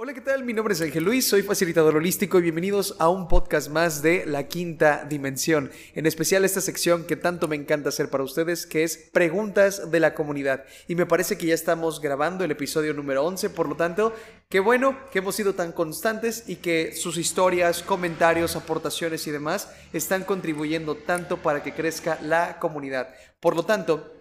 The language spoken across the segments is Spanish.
Hola, ¿qué tal? Mi nombre es Ángel Luis, soy facilitador holístico y bienvenidos a un podcast más de La Quinta Dimensión, en especial esta sección que tanto me encanta hacer para ustedes, que es Preguntas de la Comunidad. Y me parece que ya estamos grabando el episodio número 11, por lo tanto, qué bueno que hemos sido tan constantes y que sus historias, comentarios, aportaciones y demás están contribuyendo tanto para que crezca la comunidad. Por lo tanto,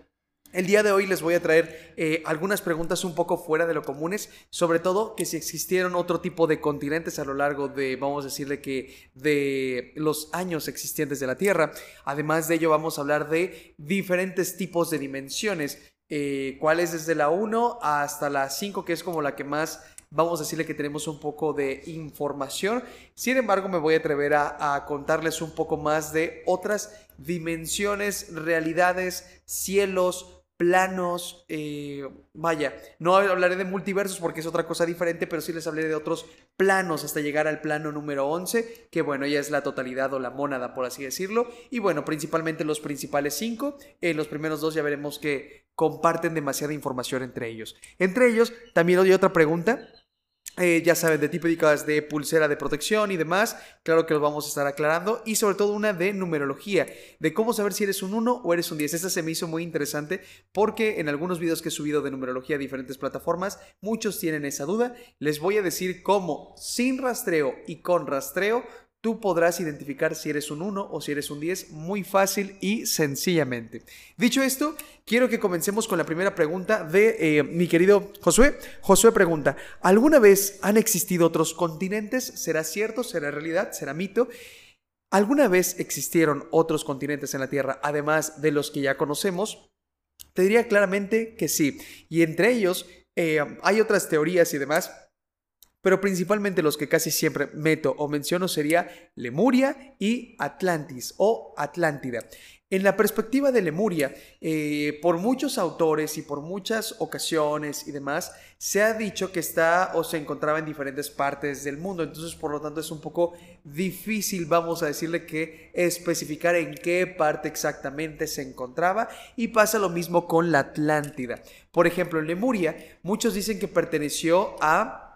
el día de hoy les voy a traer eh, algunas preguntas un poco fuera de lo comunes, sobre todo que si existieron otro tipo de continentes a lo largo de, vamos a decirle que, de los años existentes de la Tierra. Además de ello, vamos a hablar de diferentes tipos de dimensiones, eh, cuáles desde la 1 hasta la 5, que es como la que más vamos a decirle que tenemos un poco de información. Sin embargo, me voy a atrever a, a, contarles un poco más de otras dimensiones, realidades, cielos, planos, eh, vaya, no hablaré de multiversos porque es otra cosa diferente, pero sí les hablaré de otros planos hasta llegar al plano número 11, que bueno, ya es la totalidad o la mónada, por así decirlo, y bueno, principalmente los principales cinco, eh, los primeros dos ya veremos que comparten demasiada información entre ellos. Entre ellos, también hay otra pregunta, eh, ya saben, de típicas de pulsera de protección y demás, claro que los vamos a estar aclarando. Y sobre todo una de numerología, de cómo saber si eres un 1 o eres un 10. Esta se me hizo muy interesante porque en algunos videos que he subido de numerología a diferentes plataformas, muchos tienen esa duda. Les voy a decir cómo sin rastreo y con rastreo tú podrás identificar si eres un 1 o si eres un 10 muy fácil y sencillamente. Dicho esto, quiero que comencemos con la primera pregunta de eh, mi querido Josué. Josué pregunta, ¿alguna vez han existido otros continentes? ¿Será cierto? ¿Será realidad? ¿Será mito? ¿Alguna vez existieron otros continentes en la Tierra además de los que ya conocemos? Te diría claramente que sí. Y entre ellos eh, hay otras teorías y demás pero principalmente los que casi siempre meto o menciono sería Lemuria y Atlantis o Atlántida. En la perspectiva de Lemuria, eh, por muchos autores y por muchas ocasiones y demás, se ha dicho que está o se encontraba en diferentes partes del mundo. Entonces, por lo tanto, es un poco difícil, vamos a decirle que especificar en qué parte exactamente se encontraba. Y pasa lo mismo con la Atlántida. Por ejemplo, en Lemuria, muchos dicen que perteneció a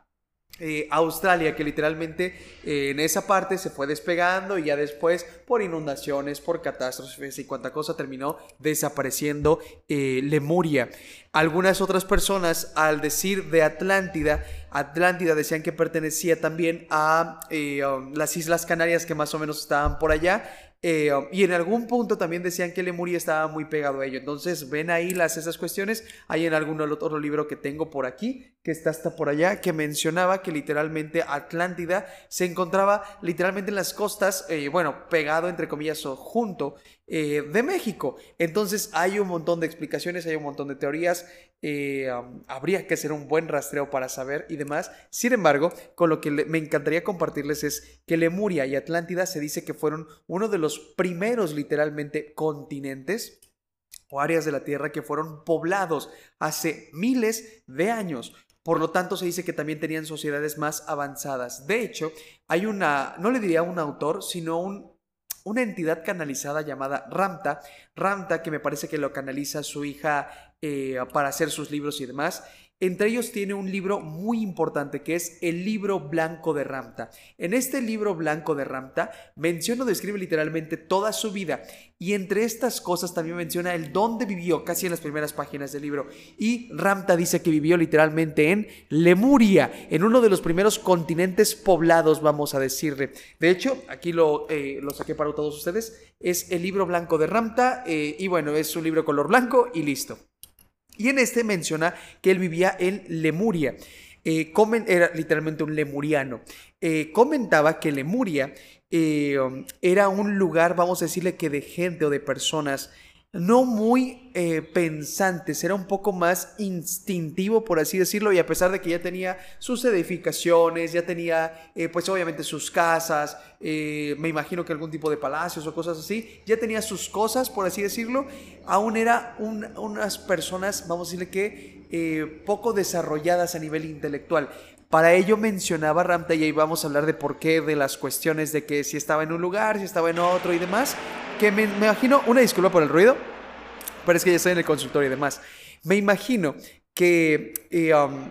eh, Australia, que literalmente eh, en esa parte se fue despegando y ya después por inundaciones, por catástrofes y cuanta cosa terminó desapareciendo eh, Lemuria. Algunas otras personas al decir de Atlántida, Atlántida decían que pertenecía también a um, las Islas Canarias que más o menos estaban por allá eh, um, y en algún punto también decían que Lemuria estaba muy pegado a ello. Entonces, ven ahí las, esas cuestiones. Hay en algún otro libro que tengo por aquí, que está hasta por allá, que mencionaba que literalmente Atlántida se encontraba literalmente en las costas, eh, bueno, pegado entre comillas o junto eh, de México. Entonces, hay un montón de explicaciones, hay un montón de teorías. Um, habría que hacer un buen rastreo para saber y demás. Sin embargo, con lo que me encantaría compartirles es que Lemuria y Atlántida se dice que fueron uno de los primeros literalmente continentes o áreas de la Tierra que fueron poblados hace miles de años. Por lo tanto, se dice que también tenían sociedades más avanzadas. De hecho, hay una, no le diría un autor, sino un, una entidad canalizada llamada Ramta. Ramta, que me parece que lo canaliza su hija eh, para hacer sus libros y demás. Entre ellos tiene un libro muy importante que es el libro blanco de Ramta. En este libro blanco de Ramta menciona o describe literalmente toda su vida y entre estas cosas también menciona el dónde vivió casi en las primeras páginas del libro. Y Ramta dice que vivió literalmente en Lemuria, en uno de los primeros continentes poblados, vamos a decirle. De hecho, aquí lo, eh, lo saqué para todos ustedes, es el libro blanco de Ramta eh, y bueno, es un libro color blanco y listo. Y en este menciona que él vivía en Lemuria. Eh, era literalmente un lemuriano. Eh, comentaba que Lemuria eh, era un lugar, vamos a decirle que de gente o de personas no muy eh, pensantes, era un poco más instintivo, por así decirlo, y a pesar de que ya tenía sus edificaciones, ya tenía, eh, pues obviamente sus casas, eh, me imagino que algún tipo de palacios o cosas así, ya tenía sus cosas, por así decirlo, aún era unas personas, vamos a decirle que, poco desarrolladas a nivel intelectual. Para ello mencionaba Ramta y ahí vamos a hablar de por qué, de las cuestiones de que si estaba en un lugar, si estaba en otro y demás, que me, imagino, una disculpa por el ruido, pero es que ya estoy en el consultorio y demás. Me imagino que eh, um,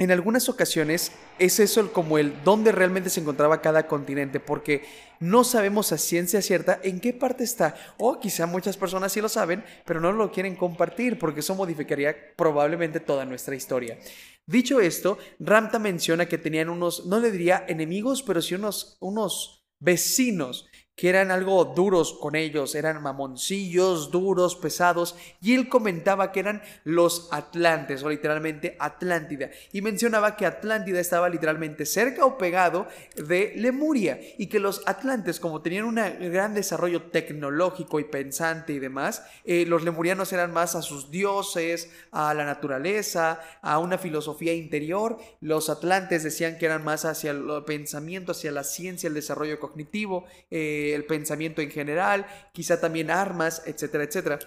en algunas ocasiones es eso como el dónde realmente se encontraba cada continente, porque no sabemos a ciencia cierta en qué parte está. O quizá muchas personas sí lo saben, pero no lo quieren compartir porque eso modificaría probablemente toda nuestra historia. Dicho esto, Ramta menciona que tenían unos, no le diría enemigos, pero sí unos, unos vecinos que eran algo duros con ellos, eran mamoncillos, duros, pesados, y él comentaba que eran los Atlantes, o literalmente Atlántida, y mencionaba que Atlántida estaba literalmente cerca o pegado de Lemuria, y que los Atlantes, como tenían un gran desarrollo tecnológico y pensante y demás, eh, los lemurianos eran más a sus dioses, a la naturaleza, a una filosofía interior, los Atlantes decían que eran más hacia el pensamiento, hacia la ciencia, el desarrollo cognitivo, eh, el pensamiento en general, quizá también armas, etcétera, etcétera.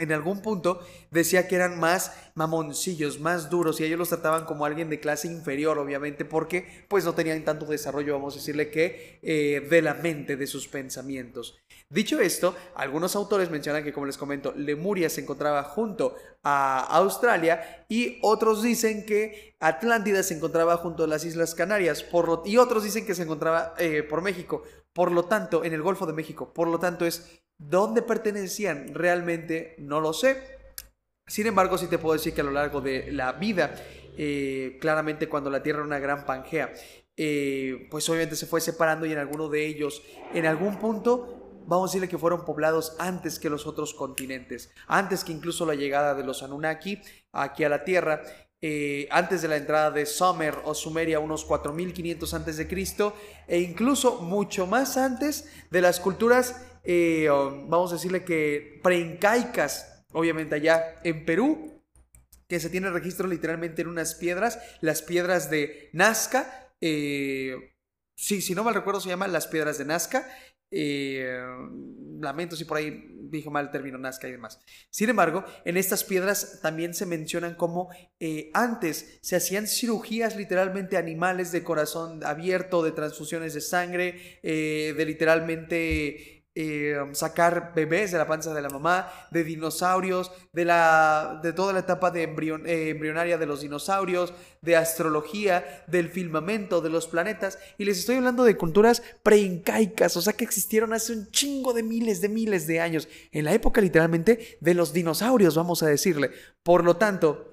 En algún punto decía que eran más mamoncillos, más duros y ellos los trataban como alguien de clase inferior, obviamente, porque pues no tenían tanto desarrollo, vamos a decirle que, eh, de la mente, de sus pensamientos. Dicho esto, algunos autores mencionan que, como les comento, Lemuria se encontraba junto a Australia y otros dicen que Atlántida se encontraba junto a las Islas Canarias por y otros dicen que se encontraba eh, por México. Por lo tanto, en el Golfo de México. Por lo tanto, es dónde pertenecían realmente, no lo sé. Sin embargo, sí te puedo decir que a lo largo de la vida, eh, claramente cuando la Tierra era una gran pangea, eh, pues obviamente se fue separando y en alguno de ellos, en algún punto, vamos a decirle que fueron poblados antes que los otros continentes, antes que incluso la llegada de los Anunnaki aquí a la Tierra. Eh, antes de la entrada de Sumer o Sumeria, unos 4500 antes de Cristo, e incluso mucho más antes de las culturas, eh, vamos a decirle que preincaicas, obviamente allá en Perú, que se tiene registro literalmente en unas piedras, las piedras de Nazca, eh, sí, si no mal recuerdo se llaman las piedras de Nazca, lamento si por ahí dije mal el término Nazca y demás. Sin embargo, en estas piedras también se mencionan como eh, antes se hacían cirugías literalmente animales de corazón abierto, de transfusiones de sangre, eh, de literalmente eh, sacar bebés de la panza de la mamá, de dinosaurios, de, la, de toda la etapa de eh, embrionaria de los dinosaurios, de astrología, del firmamento, de los planetas. Y les estoy hablando de culturas preincaicas, o sea que existieron hace un chingo de miles de miles de años, en la época literalmente de los dinosaurios, vamos a decirle. Por lo tanto,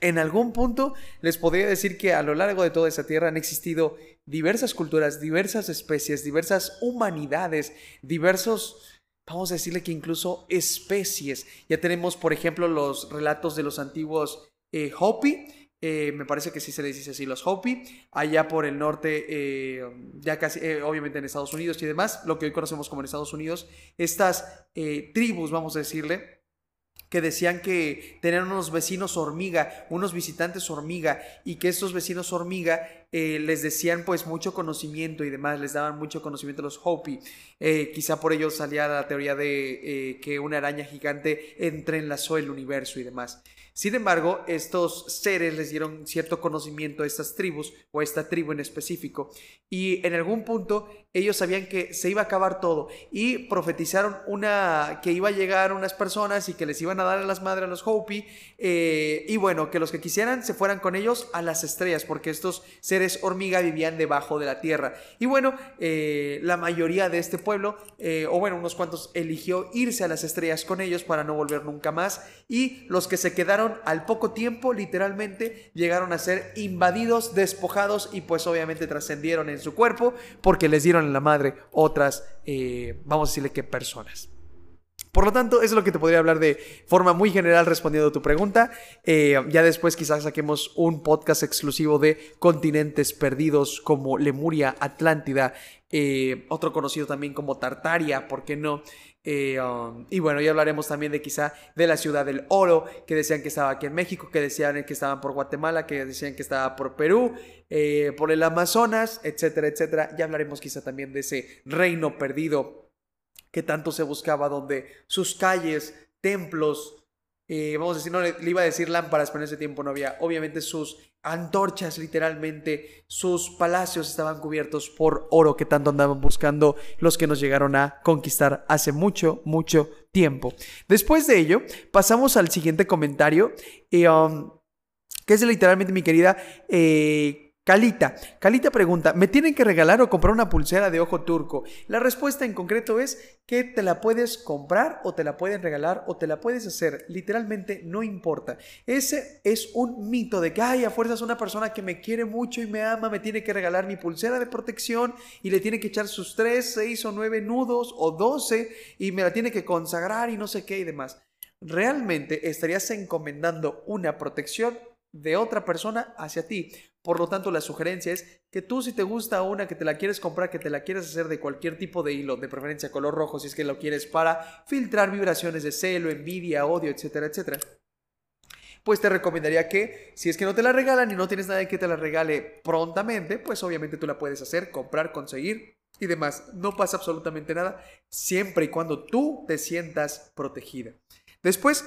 en algún punto les podría decir que a lo largo de toda esa tierra han existido diversas culturas, diversas especies, diversas humanidades, diversos, vamos a decirle que incluso especies. Ya tenemos, por ejemplo, los relatos de los antiguos eh, Hopi, eh, me parece que sí se les dice así, los Hopi, allá por el norte, eh, ya casi, obviamente en Estados Unidos y demás, lo que hoy conocemos como en Estados Unidos, estas tribus, vamos a decirle, que decían que tenían unos vecinos hormiga, unos visitantes hormiga, y que estos vecinos hormiga eh, les decían pues mucho conocimiento y demás, les daban mucho conocimiento a los Hopi. Eh, quizá por ello salía la teoría de eh, que una araña gigante entrelazó el universo y demás. Sin embargo, estos seres les dieron cierto conocimiento a estas tribus o a esta tribu en específico y en algún punto ellos sabían que se iba a acabar todo y profetizaron una que iba a llegar unas personas y que les iban a dar a las madres a los Hopi y bueno, que los que quisieran se fueran con ellos a las estrellas porque estos seres hormiga vivían debajo de la tierra. Y bueno, eh, la mayoría de este pueblo, eh, o bueno, unos cuantos, eligió irse a las estrellas con ellos para no volver nunca más. Y los que se quedaron al poco tiempo, literalmente, llegaron a ser invadidos, despojados y pues obviamente trascendieron en su cuerpo porque les dieron en la madre otras, eh, vamos a decirle que personas. Por lo tanto, eso es lo que te podría hablar de forma muy general respondiendo a tu pregunta. Eh, ya después quizás saquemos un podcast exclusivo de continentes perdidos como Lemuria, Atlántida, eh, otro conocido también como Tartaria, ¿por qué no? Eh, um, y bueno, ya hablaremos también de quizá de la ciudad del oro, que decían que estaba aquí en México, que decían que estaban por Guatemala, que decían que estaba por Perú, por el Amazonas, etcétera, etcétera. Ya hablaremos quizá también de ese reino perdido que tanto se buscaba, donde sus calles, templos, eh, vamos a decir, no le, iba a decir lámparas, pero en ese tiempo no había, obviamente sus antorchas, literalmente, sus palacios estaban cubiertos por oro que tanto andaban buscando los que nos llegaron a conquistar hace mucho, mucho tiempo. Después de ello, pasamos al siguiente comentario. y um, que es literalmente mi querida eh, Calita. Calita pregunta, ¿me tienen que regalar o comprar una pulsera de ojo turco? La respuesta en concreto es que te la puedes comprar o te la pueden regalar o te la puedes hacer. Literalmente no importa. Ese es un mito de que, ay, a fuerzas una persona que me quiere mucho y me ama me tiene que regalar mi pulsera de protección y le tiene que echar sus 3, 6 o 9 nudos o 12 y me la tiene que consagrar y no sé qué y demás. Realmente estarías encomendando una protección de otra persona hacia ti. Por lo tanto, la sugerencia es que tú si te gusta una que te la quieres comprar, que te la quieres hacer de cualquier tipo de hilo, de preferencia color rojo, si es que lo quieres para filtrar vibraciones de celo, envidia, odio, etcétera, etcétera. Pues te recomendaría que si es que no te la regalan y no tienes nadie que te la regale prontamente, pues obviamente tú la puedes hacer, comprar, conseguir y demás. No pasa absolutamente nada siempre y cuando tú te sientas protegida. Después,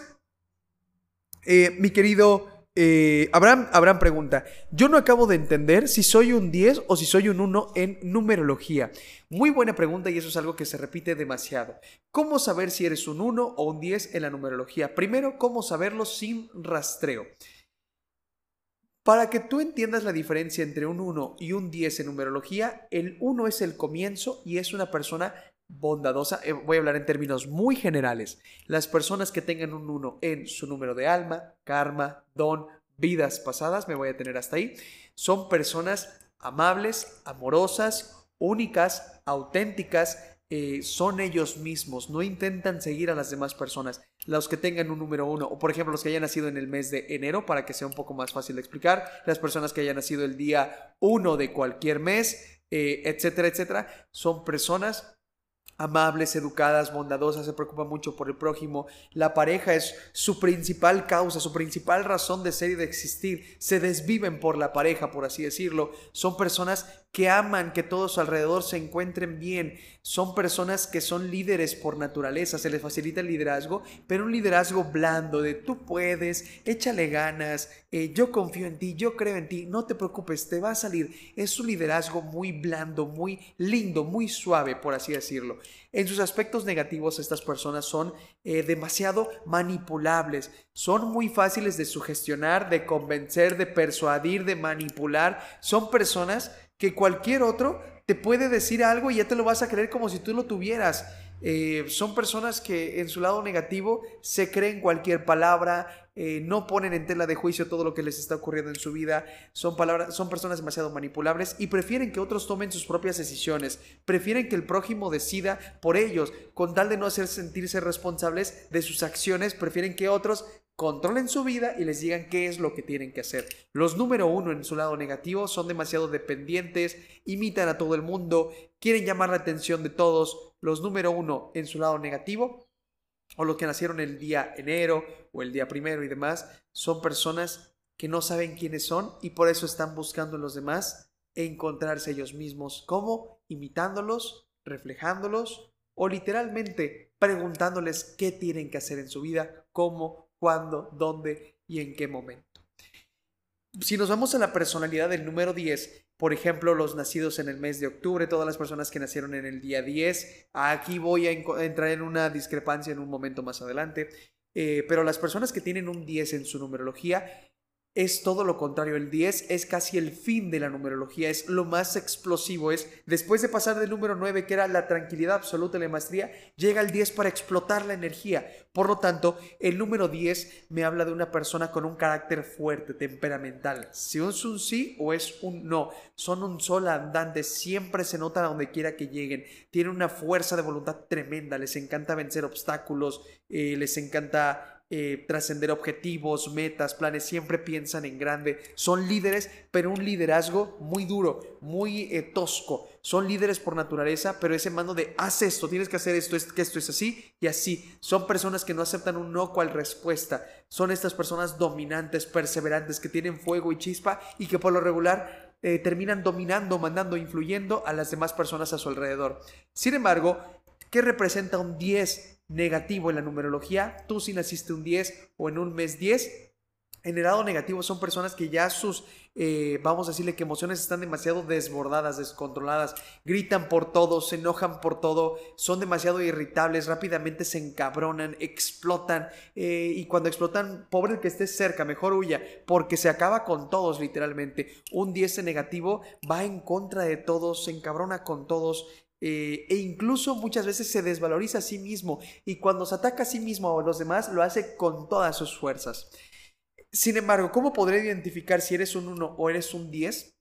eh, mi querido eh, Abraham, Abraham pregunta, yo no acabo de entender si soy un 10 o si soy un 1 en numerología. Muy buena pregunta y eso es algo que se repite demasiado. ¿Cómo saber si eres un 1 o un 10 en la numerología? Primero, ¿cómo saberlo sin rastreo? Para que tú entiendas la diferencia entre un 1 y un 10 en numerología, el 1 es el comienzo y es una persona bondadosa, eh, voy a hablar en términos muy generales, las personas que tengan un 1 en su número de alma, karma, don, vidas pasadas, me voy a tener hasta ahí, son personas amables, amorosas, únicas, auténticas, eh, son ellos mismos, no intentan seguir a las demás personas. Los que tengan un número uno, o por ejemplo los que hayan nacido en el mes de enero, para que sea un poco más fácil de explicar, las personas que hayan nacido el día 1 de cualquier mes, eh, etcétera, etcétera, son personas amables, educadas, bondadosas, se preocupan mucho por el prójimo. La pareja es su principal causa, su principal razón de ser y de existir. Se desviven por la pareja, por así decirlo. Son personas que aman que todos alrededor se encuentren bien. Son personas que son líderes por naturaleza, se les facilita el liderazgo, pero un liderazgo blando de tú puedes, échale ganas, eh, yo confío en ti, yo creo en ti, no te preocupes, te va a salir. Es un liderazgo muy blando, muy lindo, muy suave, por así decirlo. En sus aspectos negativos, estas personas son eh, demasiado manipulables, son muy fáciles de sugestionar, de convencer, de persuadir, de manipular. Son personas que cualquier otro te puede decir algo y ya te lo vas a creer como si tú lo tuvieras. Eh, son personas que en su lado negativo se creen cualquier palabra, eh, no ponen en tela de juicio todo lo que les está ocurriendo en su vida, son, palabras, son personas demasiado manipulables y prefieren que otros tomen sus propias decisiones, prefieren que el prójimo decida por ellos, con tal de no hacer sentirse responsables de sus acciones, prefieren que otros controlen su vida y les digan qué es lo que tienen que hacer. Los número uno en su lado negativo son demasiado dependientes, imitan a todo el mundo, quieren llamar la atención de todos. Los número uno en su lado negativo, o los que nacieron el día enero o el día primero y demás, son personas que no saben quiénes son y por eso están buscando en los demás encontrarse ellos mismos. ¿Cómo? Imitándolos, reflejándolos o literalmente preguntándoles qué tienen que hacer en su vida, cómo cuándo, dónde y en qué momento. Si nos vamos a la personalidad del número 10, por ejemplo, los nacidos en el mes de octubre, todas las personas que nacieron en el día 10, aquí voy a entrar en una discrepancia en un momento más adelante, eh, pero las personas que tienen un 10 en su numerología es todo lo contrario. El 10 es casi el fin de la numerología, es lo más explosivo. Es después de pasar del número 9, que era la tranquilidad absoluta y la maestría, llega el 10 para explotar la energía. Por lo tanto, el número 10 me habla de una persona con un carácter fuerte, temperamental. Si es un sí o es un no, son un sol andante, siempre se notan a donde quiera que lleguen. Tienen una fuerza de voluntad tremenda, les encanta vencer obstáculos, eh, les encanta eh, trascender objetivos, metas, planes, siempre piensan en grande. Son líderes, pero un liderazgo muy duro, muy eh, tosco. Son líderes por naturaleza, pero ese mando de haz esto, tienes que hacer esto, es, que esto es así y así. Son personas que no aceptan un no cual respuesta. Son estas personas dominantes, perseverantes, que tienen fuego y chispa y que por lo regular eh, terminan dominando, mandando, influyendo a las demás personas a su alrededor. Sin embargo, ¿qué representa un 10 negativo en la numerología, tú si naciste un 10 o en un mes 10, En el lado negativo son personas que ya sus, eh, vamos a decirle que emociones están demasiado desbordadas, descontroladas, gritan por todo, se enojan por todo, son demasiado irritables, rápidamente se encabronan, explotan eh, y cuando explotan, pobre el que esté cerca, mejor huya, porque se acaba con todos literalmente. Un 10 negativo va en contra de todos, se encabrona con todos, eh, e incluso muchas veces se desvaloriza a sí mismo y cuando se ataca a sí mismo o a los demás lo hace con todas sus fuerzas. Sin embargo, ¿cómo podré identificar si eres un 1 o eres un 10?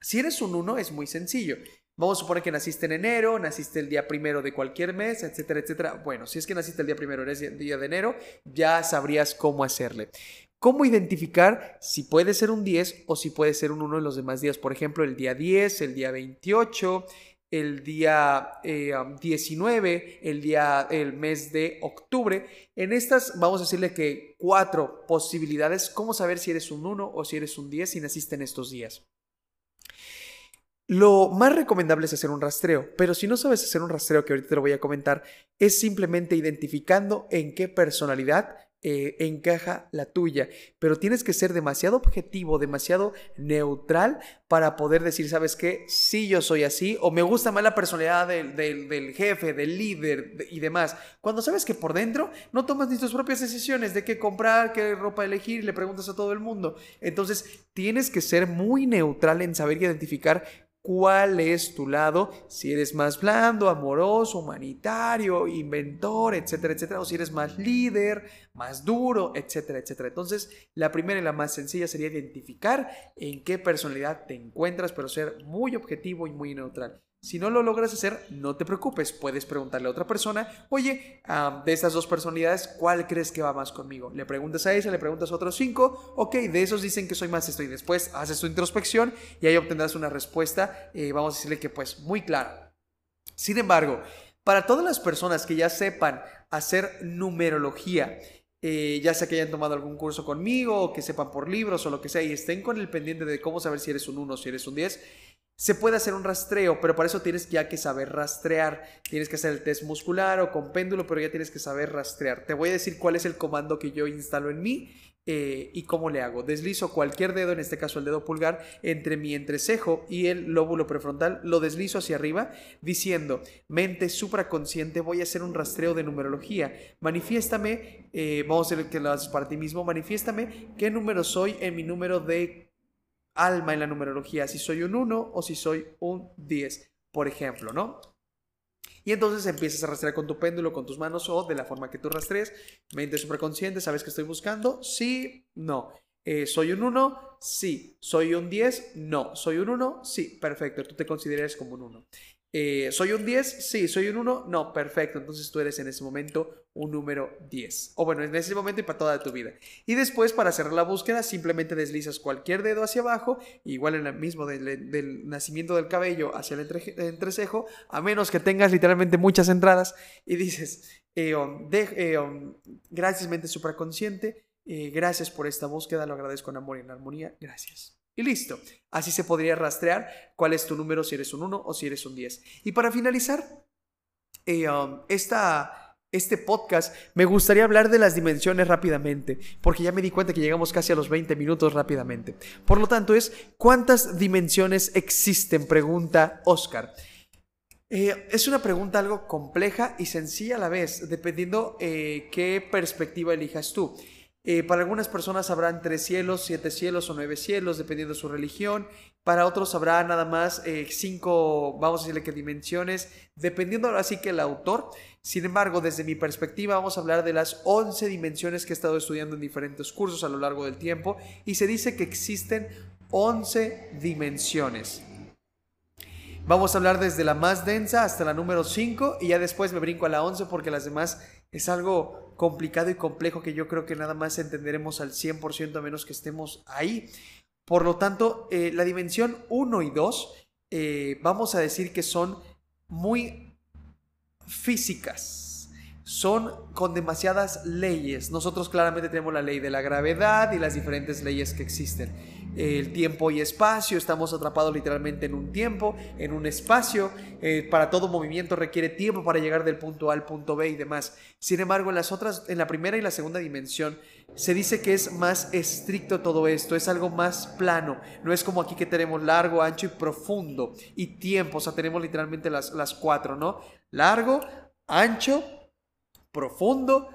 Si eres un 1 es muy sencillo. Vamos a suponer que naciste en enero, naciste el día primero de cualquier mes, etcétera, etcétera. Bueno, si es que naciste el día primero, eres el día de enero, ya sabrías cómo hacerle. ¿Cómo identificar si puede ser un 10 o si puede ser un 1 en los demás días? Por ejemplo, el día 10, el día 28, el día 19, eh, el día, el mes de octubre. En estas vamos a decirle que cuatro posibilidades, cómo saber si eres un 1 o si eres un 10 si naciste en estos días. Lo más recomendable es hacer un rastreo, pero si no sabes hacer un rastreo, que ahorita te lo voy a comentar, es simplemente identificando en qué personalidad eh, encaja la tuya, pero tienes que ser demasiado objetivo, demasiado neutral para poder decir, ¿sabes qué? Sí, yo soy así, o me gusta más la personalidad del, del, jefe, del líder y demás. Cuando sabes que por dentro no tomas ni tus propias decisiones de qué comprar, qué ropa elegir, le preguntas a todo el mundo. Entonces, tienes que ser muy neutral en saber identificar cuál es tu lado, si eres más blando, amoroso, humanitario, inventor, etcétera, etcétera, o si eres más líder, más duro, etcétera, etcétera. Entonces, la primera y la más sencilla sería identificar en qué personalidad te encuentras, pero ser muy objetivo y muy neutral. Si no lo logras hacer, no te preocupes, puedes preguntarle a otra persona, oye, de estas dos personalidades, ¿cuál crees que va más conmigo? Le preguntas a esa, le preguntas a otros cinco, ok, de esos dicen que soy más esto y después haces tu introspección y ahí obtendrás una respuesta, eh, vamos a decirle que pues muy clara. Sin embargo, para todas las personas que ya sepan hacer numerología, eh, ya sea que hayan tomado algún curso conmigo o que sepan por libros o lo que sea y estén con el pendiente de cómo saber si eres un 1 o si eres un 10, se puede hacer un rastreo, pero para eso tienes ya que saber rastrear. Tienes que hacer el test muscular o con péndulo, pero ya tienes que saber rastrear. Te voy a decir cuál es el comando que yo instalo en mí eh, y cómo le hago. Deslizo cualquier dedo, en este caso el dedo pulgar, entre mi entrecejo y el lóbulo prefrontal, lo deslizo hacia arriba diciendo, mente supraconsciente, voy a hacer un rastreo de numerología. Manifiéstame, eh, vamos a hacer que lo haces para ti mismo, manifiéstame qué número soy en mi número de alma en la numerología, si soy un 1 o si soy un 10, por ejemplo, ¿no? Y entonces empiezas a rastrear con tu péndulo, con tus manos o de la forma que tú rastrees. Mente superconsciente, ¿sabes que estoy buscando? Sí, no. Eh, ¿Soy un 1? Sí. ¿Soy un 10? No. ¿Soy un 1? Sí. Perfecto. Tú te consideras como un 1. Eh, ¿Soy un 10? Sí. ¿Soy un 1? No. Perfecto. Entonces tú eres en ese momento un número 10. O bueno, en ese momento y para toda tu vida. Y después, para cerrar la búsqueda, simplemente deslizas cualquier dedo hacia abajo, igual en el mismo del, nacimiento del cabello hacia el entrecejo, a menos que tengas literalmente muchas entradas, y dices, um, gracias mente supraconsciente, eh, gracias por esta búsqueda, lo agradezco en amor y en armonía, gracias. Y listo. Así se podría rastrear cuál es tu número, si eres un 1 o si eres un 10. Y para finalizar, um, esta este podcast, me gustaría hablar de las dimensiones rápidamente, porque ya me di cuenta que llegamos casi a los 20 minutos rápidamente. Por lo tanto, es ¿cuántas dimensiones existen? Pregunta Oscar. Eh, es una pregunta algo compleja y sencilla a la vez, dependiendo eh, qué perspectiva elijas tú. Eh, para algunas personas habrán tres cielos, siete cielos o nueve cielos, dependiendo de su religión. Para otros habrá nada más cinco, vamos a decirle que dimensiones, dependiendo ahora sí que el autor. Sin embargo, desde mi perspectiva vamos a hablar de las 11 dimensiones que he estado estudiando en diferentes cursos a lo largo del tiempo y se dice que existen 11 dimensiones. Vamos a hablar desde la más densa hasta la número 5 y ya después me brinco a la 11 porque las demás es algo complicado y complejo que yo creo que nada más entenderemos al 100% a menos que estemos ahí. Por lo tanto, eh, la dimensión 1 y 2 eh, vamos a decir que son muy físicas. Son con demasiadas leyes. Nosotros claramente tenemos la ley de la gravedad y las diferentes leyes que existen. El tiempo y espacio, estamos atrapados literalmente en un tiempo, en un espacio, eh, para todo movimiento requiere tiempo para llegar del punto A al punto B y demás. Sin embargo, en las otras, en la primera y la segunda dimensión, se dice que es más estricto todo esto, es algo más plano, no es como aquí que tenemos largo, ancho y profundo y tiempo, o sea, tenemos literalmente las, las cuatro, ¿no? Largo, ancho, profundo,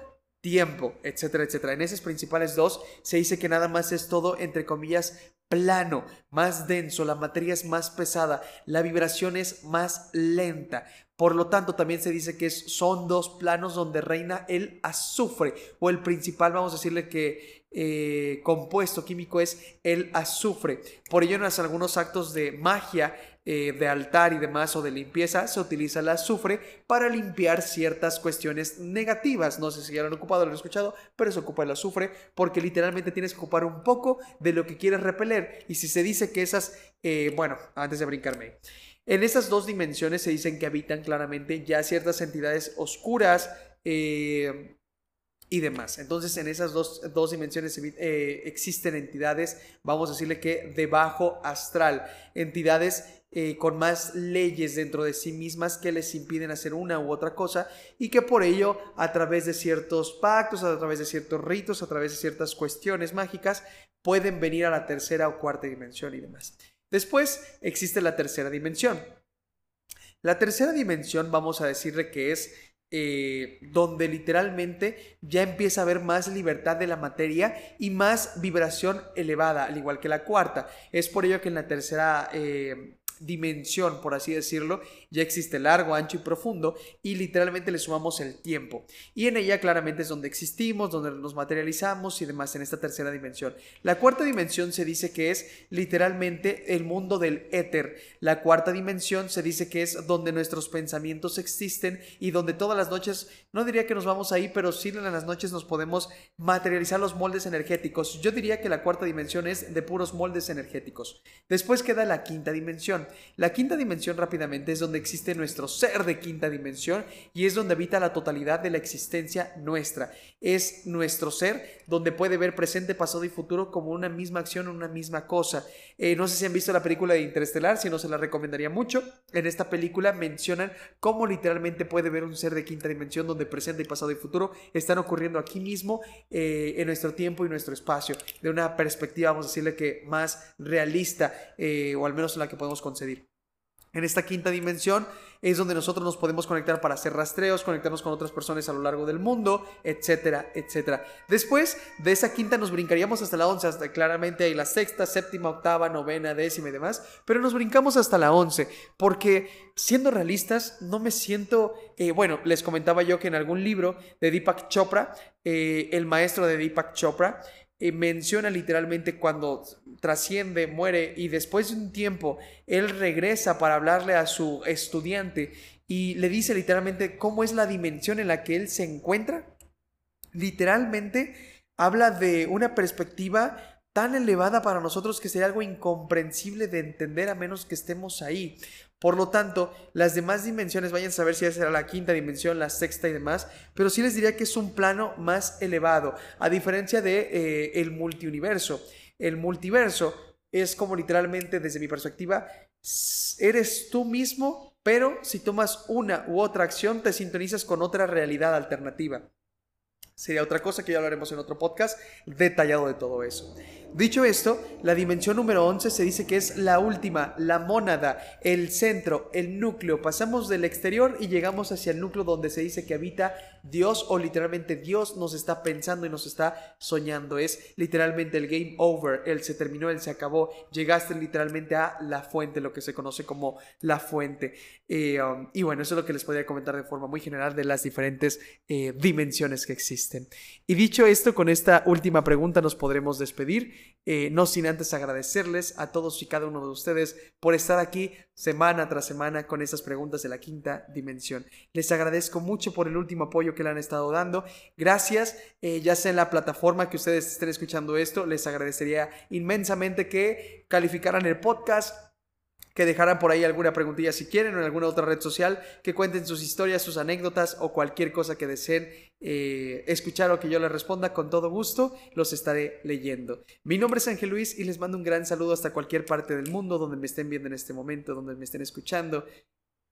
tiempo, etcétera, etcétera. En esos principales dos se dice que nada más es todo, entre comillas, plano, más denso, la materia es más pesada, la vibración es más lenta. Por lo tanto, también se dice que son dos planos donde reina el azufre, o el principal, vamos a decirle que eh, compuesto químico es el azufre. Por ello, en algunos actos de magia, eh, de altar y demás o de limpieza, se utiliza el azufre para limpiar ciertas cuestiones negativas. No sé si ya lo han ocupado lo han escuchado, pero se ocupa el azufre porque literalmente tienes que ocupar un poco de lo que quieres repeler. Y si se dice que esas, eh, bueno, antes de brincarme. En esas dos dimensiones se dicen que habitan claramente ya ciertas entidades oscuras, eh, y demás. Entonces, en esas dos, dimensiones eh, existen entidades, vamos a decirle que de bajo astral, entidades eh, con más leyes dentro de sí mismas que les impiden hacer una u otra cosa y que por ello, a través de ciertos pactos, a través de ciertos ritos, a través de ciertas cuestiones mágicas, pueden venir a la tercera o cuarta dimensión y demás. Después existe la tercera dimensión. La tercera dimensión, vamos a decirle que es eh, donde literalmente ya empieza a haber más libertad de la materia y más vibración elevada, al igual que la cuarta. Es por ello que en la tercera eh, dimensión, por así decirlo, ya existe largo, ancho y profundo y literalmente le sumamos el tiempo. Y en ella claramente es donde existimos, donde nos materializamos y demás en esta tercera dimensión. La cuarta dimensión se dice que es literalmente el mundo del éter. La cuarta dimensión se dice que es donde nuestros pensamientos existen y donde todas las noches, no diría que nos vamos ahí, pero sí en las noches nos podemos materializar los moldes energéticos. Yo diría que la cuarta dimensión es de puros moldes energéticos. Después queda la quinta dimensión. La quinta dimensión rápidamente es donde existe nuestro ser de quinta dimensión y es donde habita la totalidad de la existencia nuestra. Es nuestro ser donde puede ver presente, pasado y futuro como una misma acción, una misma cosa. Eh, no sé si han visto la película de Interestelar, si no se la recomendaría mucho. En esta película mencionan cómo literalmente puede ver un ser de quinta dimensión donde presente, pasado y futuro están ocurriendo aquí mismo eh, en nuestro tiempo y nuestro espacio, de una perspectiva, vamos a decirle que más realista, eh, o al menos en la que podemos concebir. En esta quinta dimensión es donde nosotros nos podemos conectar para hacer rastreos, conectarnos con otras personas a lo largo del mundo, etcétera, etcétera. Después de esa quinta nos brincaríamos hasta la once, claramente hay la sexta, séptima, octava, novena, décima y demás, pero nos brincamos hasta la once, porque siendo realistas, no me siento, eh, bueno, les comentaba yo que en algún libro de Deepak Chopra, eh, el maestro de Deepak Chopra, menciona literalmente cuando trasciende, muere y después de un tiempo él regresa para hablarle a su estudiante y le dice literalmente cómo es la dimensión en la que él se encuentra. Literalmente habla de una perspectiva tan elevada para nosotros que sería algo incomprensible de entender a menos que estemos ahí. Por lo tanto, las demás dimensiones, vayan a saber si será la quinta dimensión, la sexta y demás, pero sí les diría que es un plano más elevado, a diferencia de eh, el multiuniverso. El multiverso es como literalmente, desde mi perspectiva, eres tú mismo, pero si tomas una u otra acción, te sintonizas con otra realidad alternativa. Sería otra cosa que ya hablaremos en otro podcast detallado de todo eso. Dicho esto, la dimensión número 11 se dice que es la última, la mónada, el centro, el núcleo. Pasamos del exterior y llegamos hacia el núcleo donde se dice que habita Dios o literalmente Dios nos está pensando y nos está soñando. Es literalmente el game over, él se terminó, él se acabó. Llegaste literalmente a la fuente, lo que se conoce como la fuente. Eh, um, y bueno, eso es lo que les podría comentar de forma muy general de las diferentes eh, dimensiones que existen. Y dicho esto, con esta última pregunta nos podremos despedir. Eh, no sin antes agradecerles a todos y cada uno de ustedes por estar aquí semana tras semana con esas preguntas de la quinta dimensión. Les agradezco mucho por el último apoyo que le han estado dando. Gracias, eh, ya sea en la plataforma que ustedes estén escuchando esto, les agradecería inmensamente que calificaran el podcast que dejaran por ahí alguna preguntilla si quieren o en alguna otra red social, que cuenten sus historias, sus anécdotas o cualquier cosa que deseen eh, escuchar o que yo les responda con todo gusto, los estaré leyendo. Mi nombre es Ángel Luis y les mando un gran saludo hasta cualquier parte del mundo donde me estén viendo en este momento, donde me estén escuchando.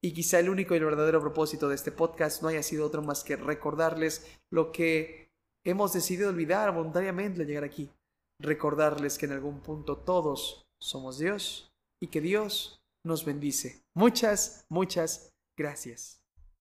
Y quizá el único y el verdadero propósito de este podcast no haya sido otro más que recordarles lo que hemos decidido olvidar voluntariamente al llegar aquí. Recordarles que en algún punto todos somos Dios y que Dios nos bendice. Muchas, muchas gracias.